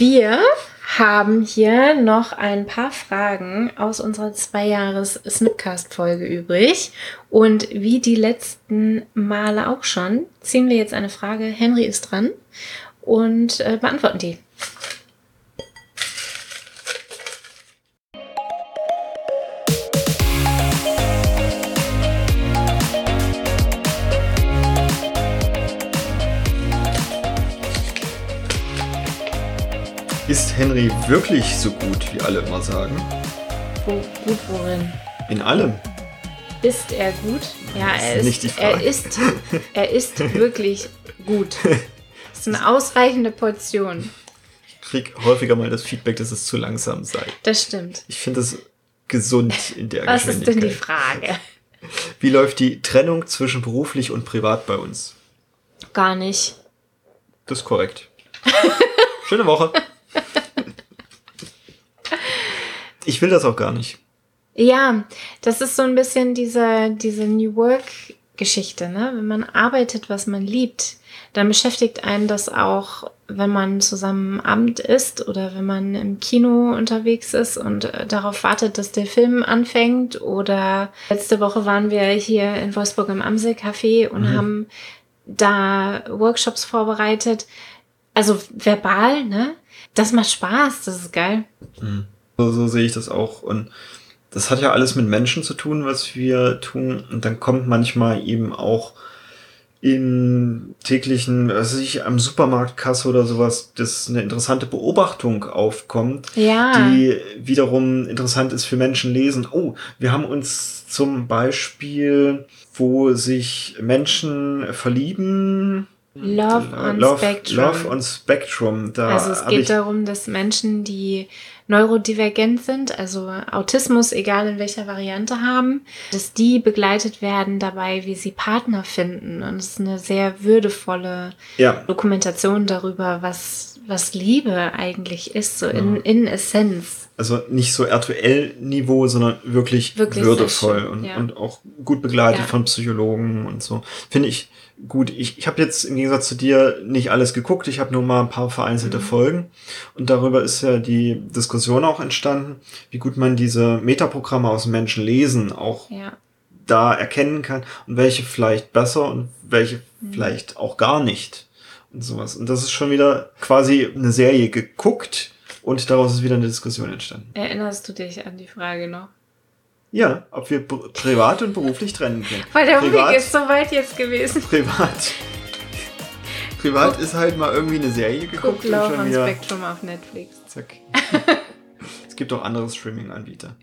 Wir haben hier noch ein paar Fragen aus unserer Zwei-Jahres-Snipcast-Folge übrig. Und wie die letzten Male auch schon, ziehen wir jetzt eine Frage. Henry ist dran und äh, beantworten die. Ist Henry wirklich so gut, wie alle immer sagen? Wo, gut worin? In allem. Ist er gut? Ja, er ist nicht die Frage. er ist, er ist wirklich gut. Das ist eine ausreichende Portion. Ich krieg häufiger mal das Feedback, dass es zu langsam sei. Das stimmt. Ich finde es gesund in der Was ist denn die Geschwindigkeit. Frage? Wie läuft die Trennung zwischen beruflich und privat bei uns? Gar nicht. Das ist korrekt. Schöne Woche. Ich will das auch gar nicht. Ja, das ist so ein bisschen diese, diese New Work-Geschichte, ne? Wenn man arbeitet, was man liebt, dann beschäftigt einen das auch, wenn man zusammen Abend isst oder wenn man im Kino unterwegs ist und äh, darauf wartet, dass der Film anfängt. Oder letzte Woche waren wir hier in Wolfsburg im Amsel Café und haben da Workshops vorbereitet. Also verbal, ne? Das macht Spaß, das ist geil. So, so sehe ich das auch. Und das hat ja alles mit Menschen zu tun, was wir tun. Und dann kommt manchmal eben auch in täglichen, was weiß ich, am Supermarktkasse oder sowas, dass eine interessante Beobachtung aufkommt, Ja. die wiederum interessant ist für Menschen lesen. Oh, wir haben uns zum Beispiel, wo sich Menschen verlieben. Love on Love, Spectrum. Love on Spectrum. Da Also es geht darum, dass Menschen, die neurodivergent sind, also Autismus, egal in welcher Variante haben, dass die begleitet werden dabei, wie sie Partner finden. Und es ist eine sehr würdevolle ja, Dokumentation darüber, was, was Liebe eigentlich ist, so in, in Essenz. Also nicht so RTL-Niveau, sondern wirklich, Wirklich würdevoll und, ja. und auch gut begleitet Ja. von Psychologen und so. Finde ich gut. Ich, ich habe jetzt im Gegensatz zu dir nicht alles geguckt. Ich habe nur mal ein paar vereinzelte Mhm. Folgen. Und darüber ist ja die Diskussion auch entstanden, wie gut man diese Metaprogramme aus Menschen lesen auch Ja. da erkennen kann und welche vielleicht besser und welche Mhm. vielleicht auch gar nicht und sowas. Und das ist schon wieder quasi eine Serie geguckt und daraus ist wieder eine Diskussion entstanden. Erinnerst du dich an die Frage noch? Ja, ob wir pr- privat und beruflich trennen können. Weil der privat, Umweg ist so weit jetzt gewesen. privat. Privat ist halt mal irgendwie eine Serie Guck geguckt und schon on wieder. Spectrum auf Netflix. Zack. es gibt auch andere Streaming-Anbieter.